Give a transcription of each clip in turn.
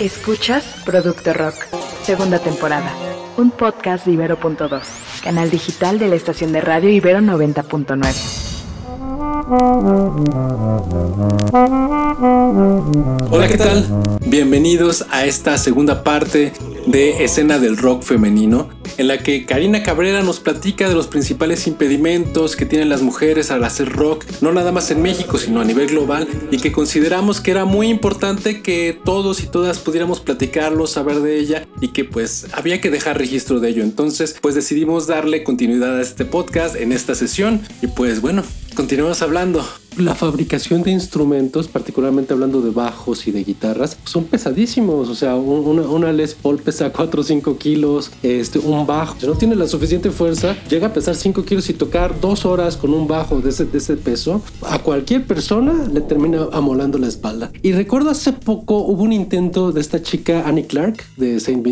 Escuchas Producto Rock, segunda temporada, un podcast de Ibero.2, canal digital de la estación de radio Ibero 90.9. Hola, ¿qué tal? Bienvenidos a esta segunda parte de Escena del Rock Femenino, en la que Karina Cabrera nos platica de los principales impedimentos que tienen las mujeres al hacer rock, no nada más en México, sino a nivel global, y que consideramos que era muy importante que todos y todas pudiéramos platicarlo, saber de ella, y que pues había que dejar registro de ello. Entonces, pues decidimos darle continuidad a este podcast en esta sesión, y pues bueno, continuemos hablando la fabricación de instrumentos, particularmente hablando de bajos y de guitarras, son pesadísimos. O sea, una, una Les Paul pesa 4 o 5 kilos, este, un bajo, si no tiene la suficiente fuerza, llega a pesar 5 kilos y tocar dos horas con un bajo de ese, de ese peso, a cualquier persona le termina amolando la espalda. Y recuerdo hace poco hubo un intento de esta chica Annie Clark, de Saint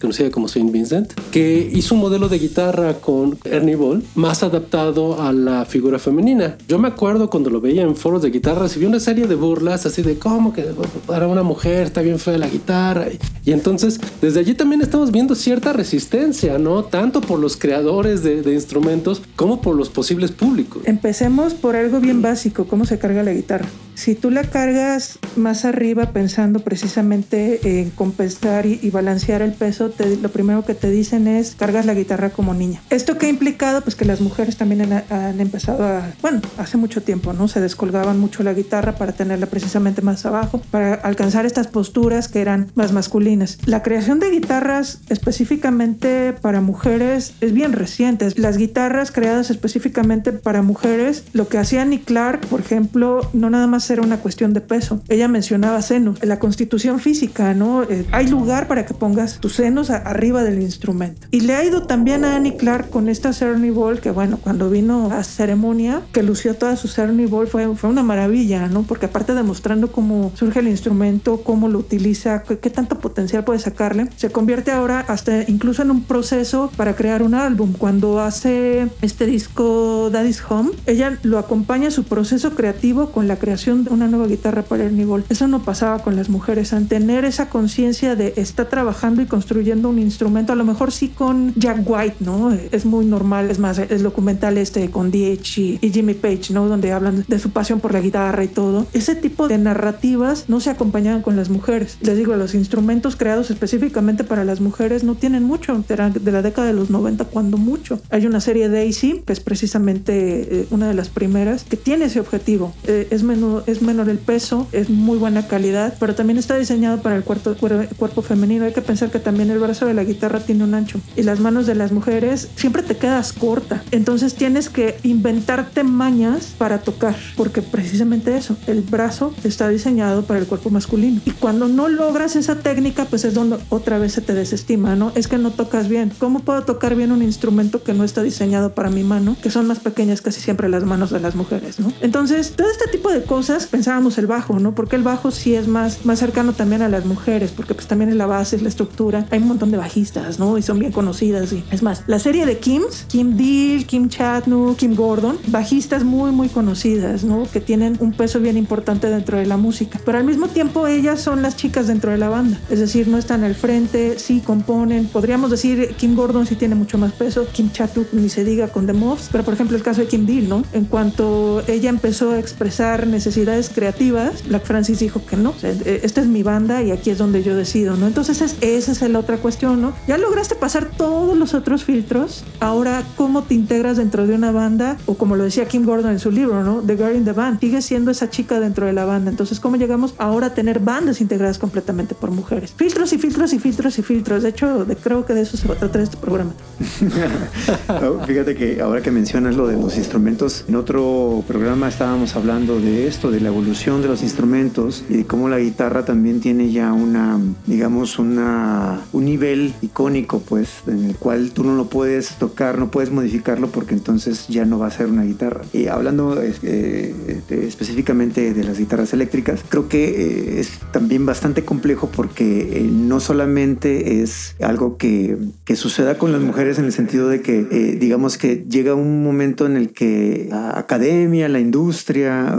conocida como Saint Vincent, que hizo un modelo de guitarra con Ernie Ball más adaptado a la figura femenina. Yo me acuerdo cuando lo veía en foros de guitarra, recibió una serie de burlas así de cómo que para una mujer está bien fea la guitarra. Y, entonces, desde allí también estamos viendo cierta resistencia, ¿no? Tanto por los creadores de, de instrumentos como por los posibles públicos. Empecemos por algo bien básico, cómo se carga la guitarra. Si tú la cargas más arriba pensando precisamente en compensar y, balancear el peso, lo primero que te dicen es cargas la guitarra como niña. ¿Esto qué ha implicado? Pues que las mujeres también han, empezado a, bueno, hace mucho tiempo, ¿no? Se descolgaban mucho la guitarra para tenerla precisamente más abajo, para alcanzar estas posturas que eran más masculinas. La creación de guitarras específicamente para mujeres es bien reciente. Las guitarras creadas específicamente para mujeres, lo que hacía Nick Clark, por ejemplo, no nada más era una cuestión de peso. Ella mencionaba senos. En la constitución física, ¿no? Eh, hay lugar para que pongas tus senos arriba del instrumento. Y le ha ido también a Annie Clark con esta Cerny Ball, que bueno, cuando vino a ceremonia, que lució toda su Cerny Ball, fue, fue una maravilla, ¿no? Porque aparte demostrando cómo surge el instrumento, cómo lo utiliza, qué, qué tanto potencial puede sacarle, se convierte ahora hasta incluso en un proceso para crear un álbum. Cuando hace este disco Daddy's Home, ella lo acompaña su proceso creativo con la creación una nueva guitarra para el Nibol. Eso no pasaba con las mujeres, al tener esa conciencia de estar trabajando y construyendo un instrumento, a lo mejor sí con Jack White, ¿no? Es muy normal, es más, el documental este con D.H. Y, y, Jimmy Page, ¿no? Donde hablan de su pasión por la guitarra y todo. Ese tipo de narrativas no se acompañaban con las mujeres. Les digo, los instrumentos creados específicamente para las mujeres no tienen mucho, eran de la década de los 90 cuando mucho. Hay una serie Daisy, que es precisamente eh, una de las primeras, que tiene ese objetivo. Eh, es menudo es menor el peso, es muy buena calidad, pero también está diseñado para el cuerpo, cuerpo femenino. Hay que pensar que también el brazo de la guitarra tiene un ancho y las manos de las mujeres siempre te quedas corta. Entonces tienes que inventarte mañas para tocar, porque precisamente eso, el brazo está diseñado para el cuerpo masculino. Y cuando no logras esa técnica, pues es donde otra vez se te desestima, ¿no? Es que no tocas bien. ¿Cómo puedo tocar bien un instrumento que no está diseñado para mi mano, que son más pequeñas casi siempre las manos de las mujeres, ¿no? Entonces, todo este tipo de cosas pensábamos el bajo, ¿no? Porque el bajo sí es más, más cercano también a las mujeres, porque pues también es la base, es la estructura. Hay un montón de bajistas, ¿no? Y son bien conocidas. Y es más, la serie de Kims, Kim Deal, Kim Chatnoo, Kim Gordon, bajistas muy, muy conocidas, ¿no? Que tienen un peso bien importante dentro de la música. Pero al mismo tiempo ellas son las chicas dentro de la banda. Es decir, no están al frente, sí componen. Podríamos decir Kim Gordon sí tiene mucho más peso, Kim Chatnoo ni se diga con The Moves, pero por ejemplo el caso de Kim Deal, ¿no? En cuanto ella empezó a expresar necesidades creativas, Black Francis dijo que no, e, esta es mi banda y aquí es donde yo decido, ¿no? Entonces esa es la otra cuestión, ¿no? Ya lograste pasar todos los otros filtros, ahora cómo te integras dentro de una banda o como lo decía Kim Gordon en su libro, ¿no? The Girl in the Band, sigue siendo esa chica dentro de la banda, entonces cómo llegamos ahora a tener bandas integradas completamente por mujeres. Filtros y filtros y filtros y filtros, de hecho de, creo que de eso se va a tratar este programa. fíjate que ahora que mencionas lo de los instrumentos, en otro programa estábamos hablando de esto, de la evolución de los instrumentos y de cómo la guitarra también tiene ya una, digamos, una, un nivel icónico, pues, en el cual tú no lo puedes tocar, no puedes modificarlo porque entonces ya no va a ser una guitarra. Y hablando eh, específicamente de las guitarras eléctricas, creo que eh, es también bastante complejo porque eh, no solamente es algo que, que, suceda con las mujeres en el sentido de que, digamos que llega un momento en el que la academia, la industria,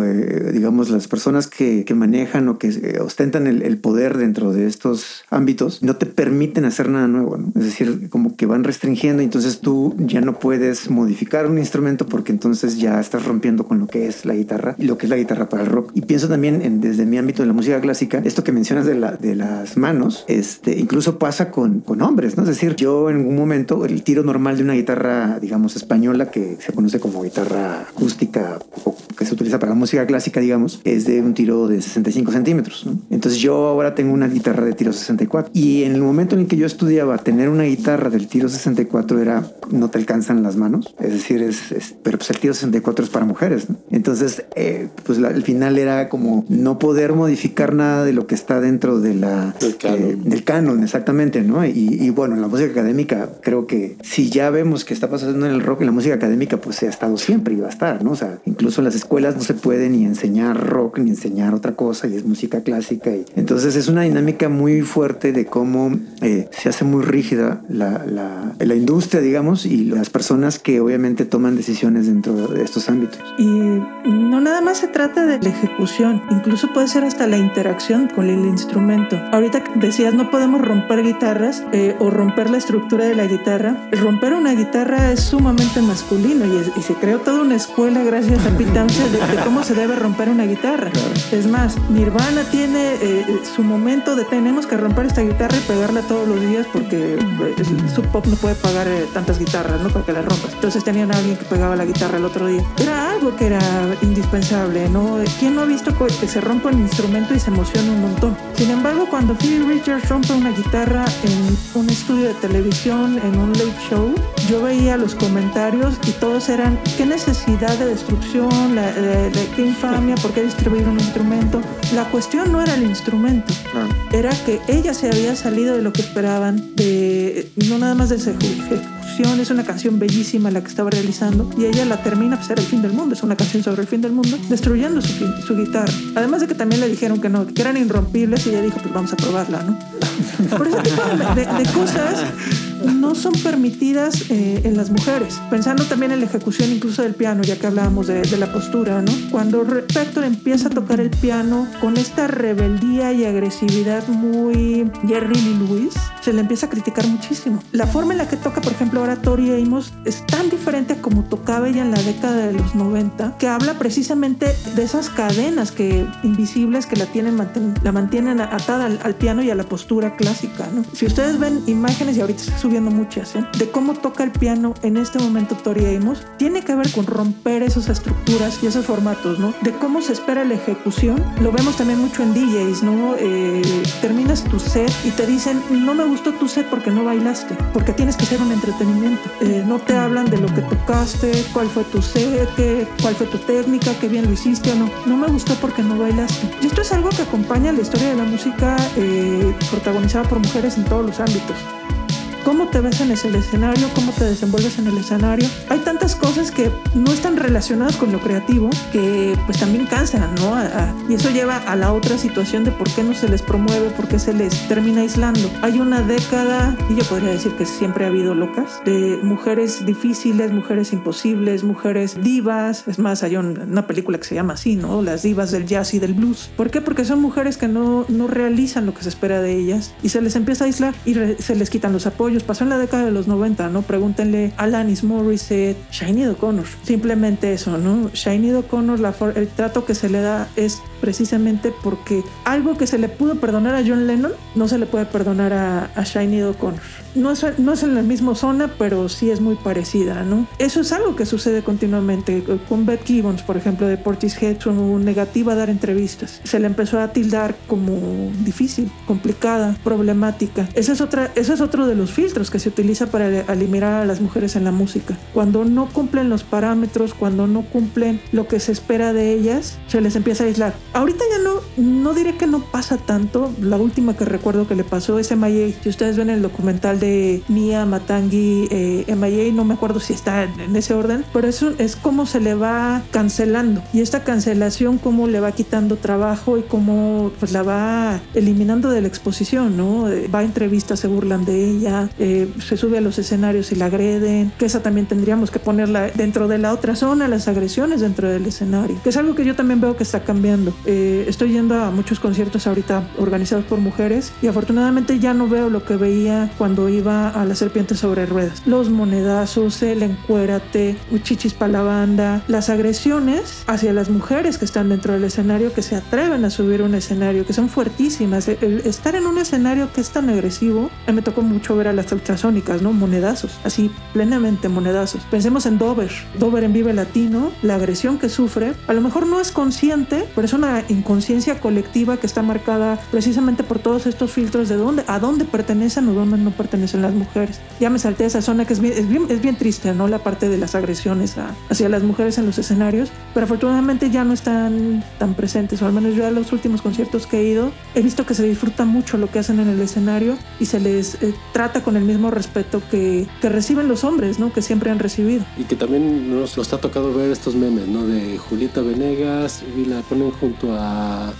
digamos, las personas que, que manejan o que eh, ostentan el, poder dentro de estos ámbitos no te permiten hacer nada nuevo, ¿no? Es decir, como que van restringiendo entonces tú ya no puedes modificar un instrumento porque entonces ya estás rompiendo con lo que es la guitarra y lo que es la guitarra para el rock. Y pienso también en, desde mi ámbito de la música clásica, esto que mencionas de, la, de las manos, este, incluso pasa con, con hombres, ¿no? Es decir, yo en algún momento el tiro normal de una guitarra, digamos, española que se conoce como guitarra acústica o que se utiliza para la música clásica, digamos, es de un tiro de 65 centímetros. ¿no? Entonces yo ahora tengo una guitarra de tiro 64 y en el momento en el que yo estudiaba tener una guitarra del tiro 64 era no te alcanzan las manos, es decir, es, es pero pues el tiro 64 es para mujeres. ¿no? Entonces, eh, pues la, el final era como no poder modificar nada de lo que está dentro de la, del canon, eh, del canon exactamente, ¿no? Y, y, bueno, en la música académica creo que si ya vemos que está pasando en el rock, en la música académica pues se ha estado siempre y va a estar, ¿no? O sea, incluso en las escuelas no se puede ni enseñar rock ni enseñar otra cosa y es música clásica. Y, entonces es una dinámica muy fuerte de cómo eh, se hace muy rígida la, la, la, industria, digamos, y las personas que obviamente toman decisiones dentro de estos ámbitos. Y no nada más se trata de la ejecución, incluso puede ser hasta la interacción con el instrumento. Ahorita decías, no podemos romper guitarras eh, o romper la estructura de la guitarra. Romper una guitarra es sumamente masculino y, es, y se creó toda una escuela gracias a Pete de, de, cómo se debe romper una guitarra. Claro. Es más, Nirvana tiene eh, su momento de tenemos que romper esta guitarra y pegarla todos los días porque eh, su pop no puede pagar eh, tantas guitarras, ¿no? Para que la rompas. Entonces tenían a alguien que pegaba la guitarra el otro día. Era algo que era indispensable, ¿no? ¿Quién no ha visto que se rompa un instrumento y se emociona un montón? Sin embargo, cuando Phil Richards rompe una guitarra en un estudio de televisión, en un late show, yo veía los comentarios y todos eran, ¿qué necesidad de destrucción? La, de, de, qué infamia, ¿por qué distribuir un instrumento? La cuestión no era el instrumento, Ah. era que ella se había salido de lo que esperaban, de no nada más de ejecución, es una canción bellísima la que estaba realizando y ella la termina, pues era el fin del mundo, es una canción sobre el fin del mundo, destruyendo su, su guitarra. Además de que también le dijeron que no, que eran irrompibles y ella dijo, pues vamos a probarla, ¿no? Por ese tipo de, de, de cosas no son permitidas eh, en las mujeres. Pensando también en la ejecución incluso del piano, ya que hablábamos de, de la postura, ¿no? Cuando Spector empieza a tocar el piano con esta rebeldía y agresividad muy Jerry Lee Lewis, se le empieza a criticar muchísimo. La forma en la que toca, por ejemplo, ahora Tori Amos es tan diferente a como tocaba ella en la década de los 90, que habla precisamente de esas cadenas que invisibles que la tienen la mantienen atada al, al piano y a la postura clásica, ¿no? Si ustedes ven imágenes y ahorita estoy subiendo muchas, de cómo toca el piano en este momento Tori Amos, tiene que ver con romper esas estructuras y esos formatos, ¿no? De cómo se espera la ejecución. Lo vemos también mucho en DJs, ¿no? Eh, terminas tu set y te dicen, no me gustó tu set porque no bailaste, porque tienes que ser un entretenimiento. Eh, no te hablan de lo que tocaste, cuál fue tu set, qué, cuál fue tu técnica, qué bien lo hiciste o no. No me gustó porque no bailaste. Y esto es algo que acompaña la historia de la música eh, protagonizada por mujeres en todos los ámbitos cómo te ves en ese escenario, cómo te desenvuelves en el escenario. Hay tantas cosas que no están relacionadas con lo creativo que pues también cansan, ¿no? A, a, y eso lleva a la otra situación de por qué no se les promueve, por qué se les termina aislando. Hay una década, y yo podría decir que siempre ha habido locas, de mujeres difíciles, mujeres imposibles, mujeres divas. Es más, hay un, una película que se llama así, ¿no? Las divas del jazz y del blues. ¿Por qué? Porque son mujeres que no, no realizan lo que se espera de ellas y se les empieza a aislar y se les quitan los apoyos pasó en la década de los 90, ¿no? Pregúntenle a Alanis Morissette, Shiny O'Connor. Simplemente eso, ¿no? Shiny O'Connor, el trato que se le da es precisamente porque algo que se le pudo perdonar a John Lennon no se le puede perdonar a, a Shiny O'Connor. No es, no es en la misma zona, pero sí es muy parecida, ¿no? Eso es algo que sucede continuamente. Con Beth Gibbons, por ejemplo, de Portishead, su negativa a dar entrevistas. Se le empezó a tildar como difícil, complicada, problemática. Ese es, otra, ese es otro de los filtros que se utiliza para eliminar a las mujeres en la música. Cuando no cumplen los parámetros, cuando no cumplen lo que se espera de ellas, se les empieza a aislar. Ahorita ya no, no diré que no pasa tanto. La última que recuerdo que le pasó es MIA. Si ustedes ven el documental de Mia Matangi eh, MIA, no me acuerdo si está en, ese orden, pero eso es como se le va cancelando. Y esta cancelación, cómo le va quitando trabajo y cómo pues la va eliminando de la exposición, ¿no? Va a entrevistas, se burlan de ella, eh, se sube a los escenarios y la agreden, que esa también tendríamos que ponerla dentro de la otra zona, las agresiones dentro del escenario, que es algo que yo también veo que está cambiando. Eh, estoy yendo a muchos conciertos ahorita organizados por mujeres y afortunadamente ya no veo lo que veía cuando iba a la serpiente sobre ruedas. Los monedazos, el encuérate, chichis para la banda, las agresiones hacia las mujeres que están dentro del escenario, que se atreven a subir un escenario, que son fuertísimas. El estar en un escenario que es tan agresivo, a me tocó mucho ver a las ultrasónicas, ¿no? Monedazos, así plenamente monedazos. Pensemos en Dover, Dover en Vive Latino, la agresión que sufre, a lo mejor no es consciente, pero es una inconsciencia colectiva que está marcada precisamente por todos estos filtros de dónde, a dónde pertenecen o dónde no pertenecen las mujeres. Ya me salté a esa zona que es bien, es bien, es bien triste, ¿no? La parte de las agresiones hacia las mujeres en los escenarios, pero afortunadamente ya no están tan presentes, o al menos yo a los últimos conciertos que he ido, he visto que se disfruta mucho lo que hacen en el escenario y se les eh, trata con el mismo respeto que, que, reciben los hombres, ¿no? Que siempre han recibido. Y que también nos, nos ha tocado ver estos memes, ¿no? De Julieta Venegas y la ponen junto a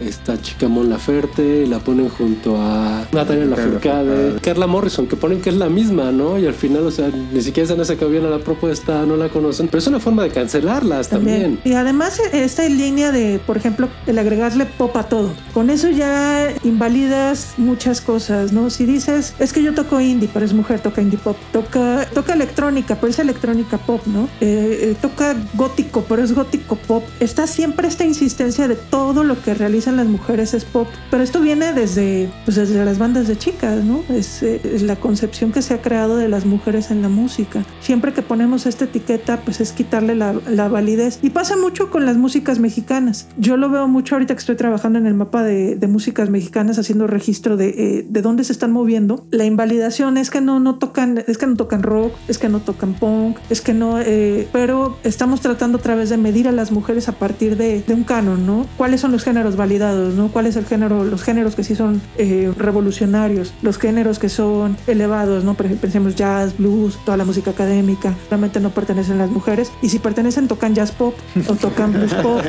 esta chica Mon Laferte, la ponen junto a Natalia Lafourcade, Carla Morrison, que ponen que es la misma, ¿no? Y al final, o sea, ni siquiera están esa que a la propuesta, no la conocen, pero es una forma de cancelarlas también. Y además esta línea de, por ejemplo, el agregarle pop a todo. Con eso ya invalidas muchas cosas, ¿no? Si dices, es que yo toco indie, pero es mujer, toca indie pop, toca, toca electrónica, pero es electrónica pop, ¿no? Eh, eh, toca gótico, pero es gótico pop. Está siempre esta insistencia de todo lo que realiza las mujeres es pop, pero esto viene desde, pues desde las bandas de chicas, ¿no? Es, eh, es, la concepción que se ha creado de las mujeres en la música. Siempre que ponemos esta etiqueta, pues es quitarle la, la validez. Y pasa mucho con las músicas mexicanas. Yo lo veo mucho ahorita que estoy trabajando en el mapa de, de músicas mexicanas, haciendo registro de, eh, de dónde se están moviendo. La invalidación es que no, no tocan, es que no tocan rock, es que no tocan punk, es que no, eh, pero estamos tratando a través de medir a las mujeres a partir de, de un canon, ¿no? ¿Cuáles son los géneros validados? ¿No? ¿Cuál es el género? Los géneros que sí son eh, revolucionarios, los géneros que son elevados, ¿no? Pensemos jazz, blues, toda la música académica, realmente no pertenecen las mujeres. Y si pertenecen, tocan jazz pop, o tocan blues pop,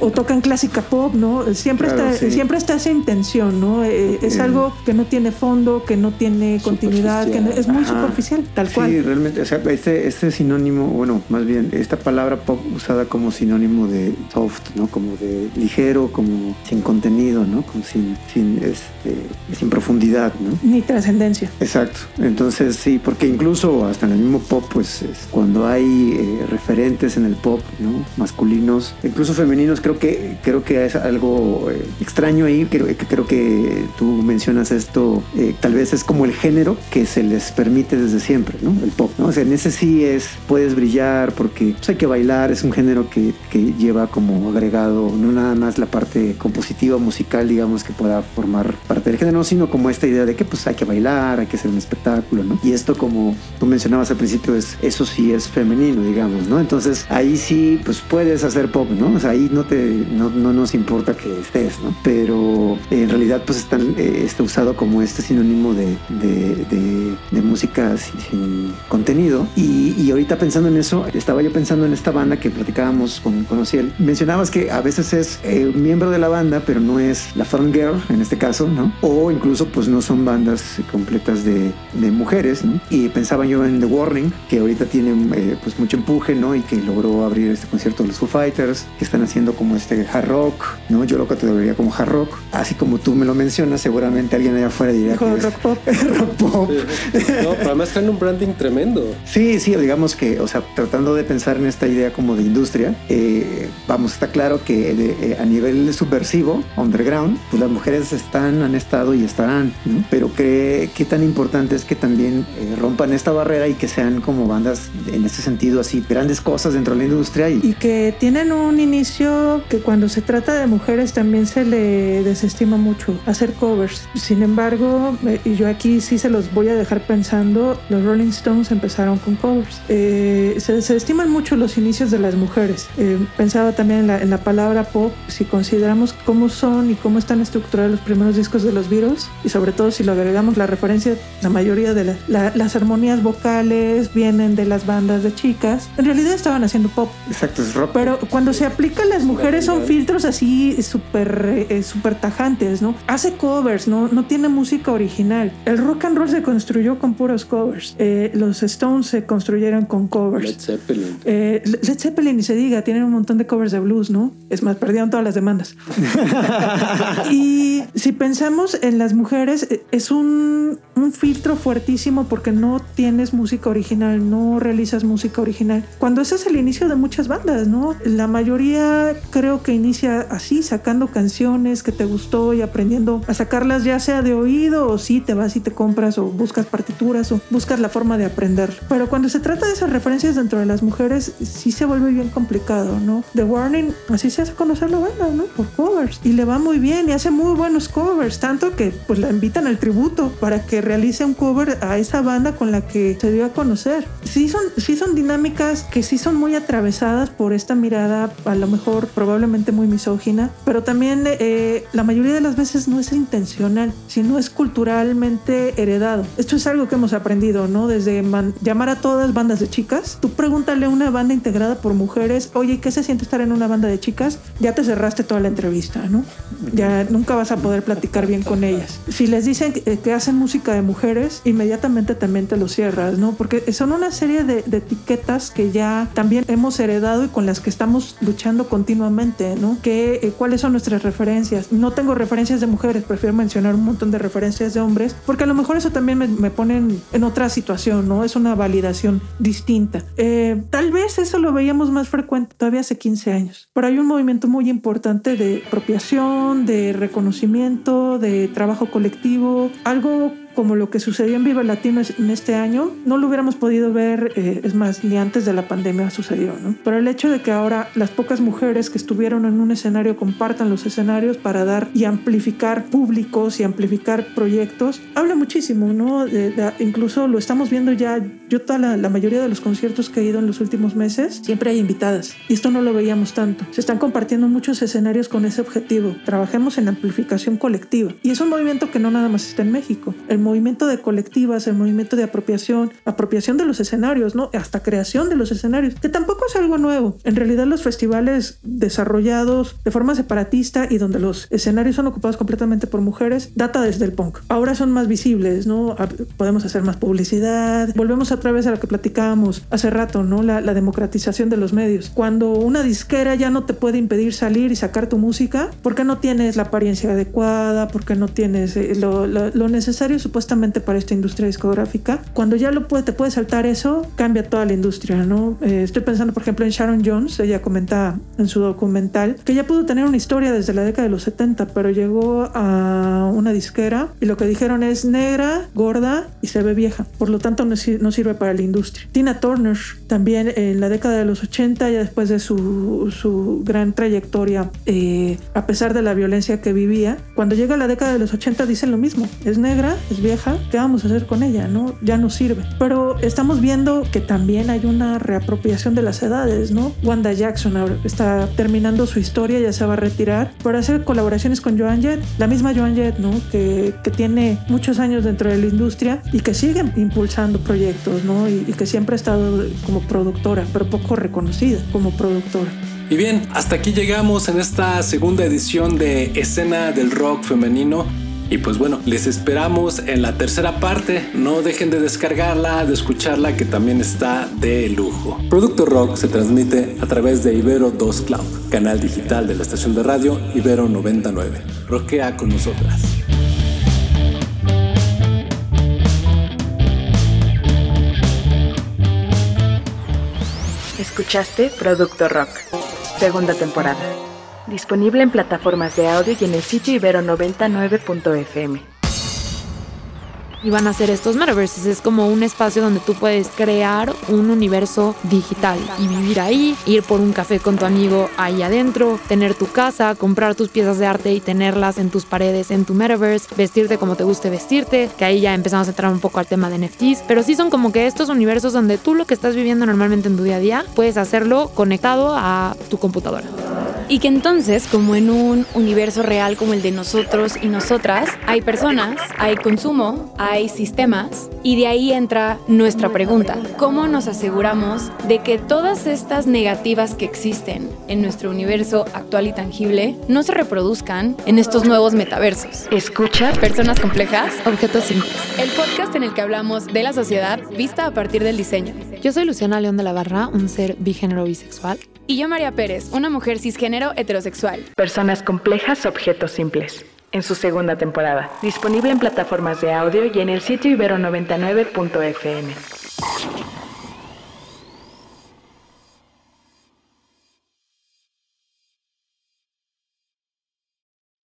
o tocan clásica pop, ¿no? Siempre, está, siempre está esa intención, ¿no? Eh, es algo que no tiene fondo, que no tiene continuidad, que es muy superficial, tal cual. Sí, realmente, o sea, este, este sinónimo, bueno, más bien, esta palabra pop usada como sinónimo de soft, ¿no? Como de ligero, como sin contenido, ¿no? Como sin, sin, este, sin profundidad, ¿no? Ni trascendencia. Exacto. Entonces sí, porque incluso hasta en el mismo pop, pues cuando hay eh, referentes en el pop, ¿no? Masculinos, incluso femeninos, creo que creo que es algo eh, extraño ahí. Creo, creo que tú mencionas esto, eh, tal vez es como el género que se les permite desde siempre, ¿no? El pop, ¿no? O sea, en ese sí es, puedes brillar porque pues, hay que bailar, es un género que, que lleva como agregado no nada más la parte parte compositiva, musical, digamos, que pueda formar parte del género, sino como esta idea de que pues hay que bailar, hay que hacer un espectáculo, ¿no? Y esto, como tú mencionabas al principio, es eso sí es femenino, digamos, ¿no? Entonces ahí sí, pues puedes hacer pop, ¿no? O sea, ahí no te, no, no nos importa que estés, ¿no? Pero en realidad pues están, eh, está usado como este sinónimo de, de, de, música sin, contenido. Y, y, ahorita pensando en eso, estaba yo pensando en esta banda que platicábamos con, con Ociel. Mencionabas que a veces es eh, miembro de la banda, pero no es la front girl en este caso, ¿no? O incluso pues no son bandas completas de, de mujeres, ¿no? Y pensaba yo en The Warning, que ahorita tiene eh, pues mucho empuje, ¿no? Y que logró abrir este concierto de los Foo Fighters, que están haciendo como este hard rock, ¿no? Yo lo categorizaría como hard rock. Así como tú me lo mencionas, seguramente alguien allá afuera diría que rock pop. rock pop. No, pero además traen un branding tremendo. Sí, sí, digamos que, o sea, tratando de pensar en esta idea como de industria, eh, vamos, está claro que eh, a nivel subversivo, underground, pues las mujeres están, han estado y estarán, ¿no? Pero qué, qué tan importante es que también eh, rompan esta barrera y que sean como bandas en ese sentido así, grandes cosas dentro de la industria. Y, y que tienen un inicio que cuando se trata de mujeres también se le desestima mucho, hacer covers. Sin embargo, eh, y yo aquí sí se los voy a dejar pensando, los Rolling Stones empezaron con covers. Eh, se, se, estiman mucho los inicios de las mujeres. pensaba también en la, en la palabra pop, si con consideramos cómo son y cómo están estructurados los primeros discos de los Beatles, y sobre todo si lo agregamos la referencia, la mayoría de las armonías vocales vienen de las bandas de chicas, en realidad estaban haciendo pop. Exacto, es rock. Pero cuando se aplica a las mujeres son filtros así súper eh, super tajantes, ¿no? Hace covers, ¿no? No tiene música original. El rock and roll se construyó con puros covers. Eh, los Stones se construyeron con covers. Led Zeppelin. Eh, Led Zeppelin, ni se diga, tienen un montón de covers de blues, ¿no? Es más, perdieron todas las y si pensamos en las mujeres, eh, es un, un filtro fuertísimo porque no tienes música original, no realizas música original. Cuando ese es el inicio de muchas bandas, ¿no? La mayoría creo que inicia así, sacando canciones que te gustó y aprendiendo a sacarlas ya sea de oído o si te vas y te compras o buscas partituras o buscas la forma de aprender. Pero cuando se trata de esas referencias dentro de las mujeres, sí se vuelve bien complicado, ¿no? The Warning, así se hace conocer la banda, ¿no? Por covers. Y le va muy bien y hace muy buenos covers, tanto que pues la invitan al tributo para que realice un cover a esa banda con la que se dio a conocer. Sí son, sí son dinámicas que sí son muy atravesadas por esta mirada, a lo mejor probablemente muy misógina, pero también eh, la mayoría de las veces no es intencional, sino es culturalmente heredado. Esto es algo que hemos aprendido, ¿no? Desde llamar a todas bandas de chicas. Tú pregúntale a una banda integrada por mujeres, oye, ¿qué se siente estar en una banda de chicas? Ya te cerraste toda la entrevista, ¿no? Ya nunca vas a poder platicar bien con ellas. Si les dicen que, que hacen música de mujeres, inmediatamente también te lo cierras, ¿no? Porque son una serie de, de etiquetas que ya también hemos heredado y con las que estamos luchando continuamente, ¿no? Que, eh, ¿Cuáles son nuestras referencias? No tengo referencias de mujeres, prefiero mencionar un montón de referencias de hombres, porque a lo mejor eso también me, me pone en, en, otra situación, ¿no? Es una validación distinta. Eh, tal vez eso lo veíamos más frecuente todavía hace 15 años, pero hay un movimiento muy importante de apropiación, de reconocimiento, de trabajo colectivo, algo como lo que sucedió en Viva Latino en este año, no lo hubiéramos podido ver, eh, es más, ni antes de la pandemia sucedió, ¿no? Pero el hecho de que ahora las pocas mujeres que estuvieron en un escenario compartan los escenarios para dar y amplificar públicos y amplificar proyectos, habla muchísimo, ¿no? De, de, incluso lo estamos viendo ya, yo toda la, la, mayoría de los conciertos que he ido en los últimos meses, siempre hay invitadas. Y esto no lo veíamos tanto. Se están compartiendo muchos escenarios con ese objetivo. Trabajemos en amplificación colectiva. Y es un movimiento que no nada más está en México. El movimiento de colectivas, el movimiento de apropiación, apropiación de los escenarios, ¿no? Hasta creación de los escenarios, que tampoco es algo nuevo. En realidad los festivales desarrollados de forma separatista y donde los escenarios son ocupados completamente por mujeres, data desde el punk. Ahora son más visibles, ¿no? Podemos hacer más publicidad. Volvemos otra vez a lo que platicábamos hace rato, ¿no? La, la democratización de los medios. Cuando una disquera ya no te puede impedir salir y sacar tu música, porque no tienes la apariencia adecuada, porque no tienes eh, lo, lo, lo necesario supuestamente para esta industria discográfica. Cuando ya lo puede, te puede saltar eso, cambia toda la industria, ¿no? Eh, estoy pensando, por ejemplo, en Sharon Jones, ella comenta en su documental que ella pudo tener una historia desde la década de los 70, pero llegó a una disquera y lo que dijeron es negra, gorda y se ve vieja. Por lo tanto, no, no sirve para la industria. Tina Turner también en la década de los 80, ya después de su, su gran trayectoria, eh, a pesar de la violencia que vivía, cuando llega la década de los 80 dicen lo mismo, es negra, es vieja, ¿qué vamos a hacer con ella? ¿No? Ya no sirve. Pero estamos viendo que también hay una reapropiación de las edades, ¿no? Wanda Jackson está terminando su historia, ya se va a retirar, para hacer colaboraciones con Joan Jett, la misma Joan Jett, ¿no? Que, que tiene muchos años dentro de la industria y que sigue impulsando proyectos, ¿no? Y, y que siempre ha estado como productora, pero poco reconocida como productora. Y bien, hasta aquí llegamos en esta segunda edición de Escena del Rock Femenino. Y pues bueno, les esperamos en la tercera parte. No dejen de descargarla, de escucharla, que también está de lujo. Producto Rock se transmite a través de Ibero 2 Cloud, canal digital de la estación de radio Ibero 99. Roquea con nosotras. Escuchaste Producto Rock, segunda temporada. Disponible en plataformas de audio y en el sitio ibero99.fm. Y van a ser estos metaverses, es como un espacio donde tú puedes crear un universo digital y vivir ahí, ir por un café con tu amigo ahí adentro, tener tu casa, comprar tus piezas de arte y tenerlas en tus paredes en tu metaverse, vestirte como te guste vestirte, que ahí ya empezamos a entrar un poco al tema de NFTs, pero sí son como que estos universos donde tú lo que estás viviendo normalmente en tu día a día puedes hacerlo conectado a tu computadora. Y que entonces, como en un universo real como el de nosotros y nosotras, hay personas, hay consumo, hay sistemas, y de ahí entra nuestra pregunta. ¿Cómo nos aseguramos de que todas estas negativas que existen en nuestro universo actual y tangible no se reproduzcan en estos nuevos metaversos? Escucha Personas complejas, objetos simples. El podcast en el que hablamos de la sociedad vista a partir del diseño. Yo soy Luciana León de la Barra, un ser bigénero bisexual. Y yo María Pérez, una mujer cisgénero heterosexual. Personas complejas, objetos simples. En su segunda temporada. Disponible en plataformas de audio y en el sitio ibero99.fm.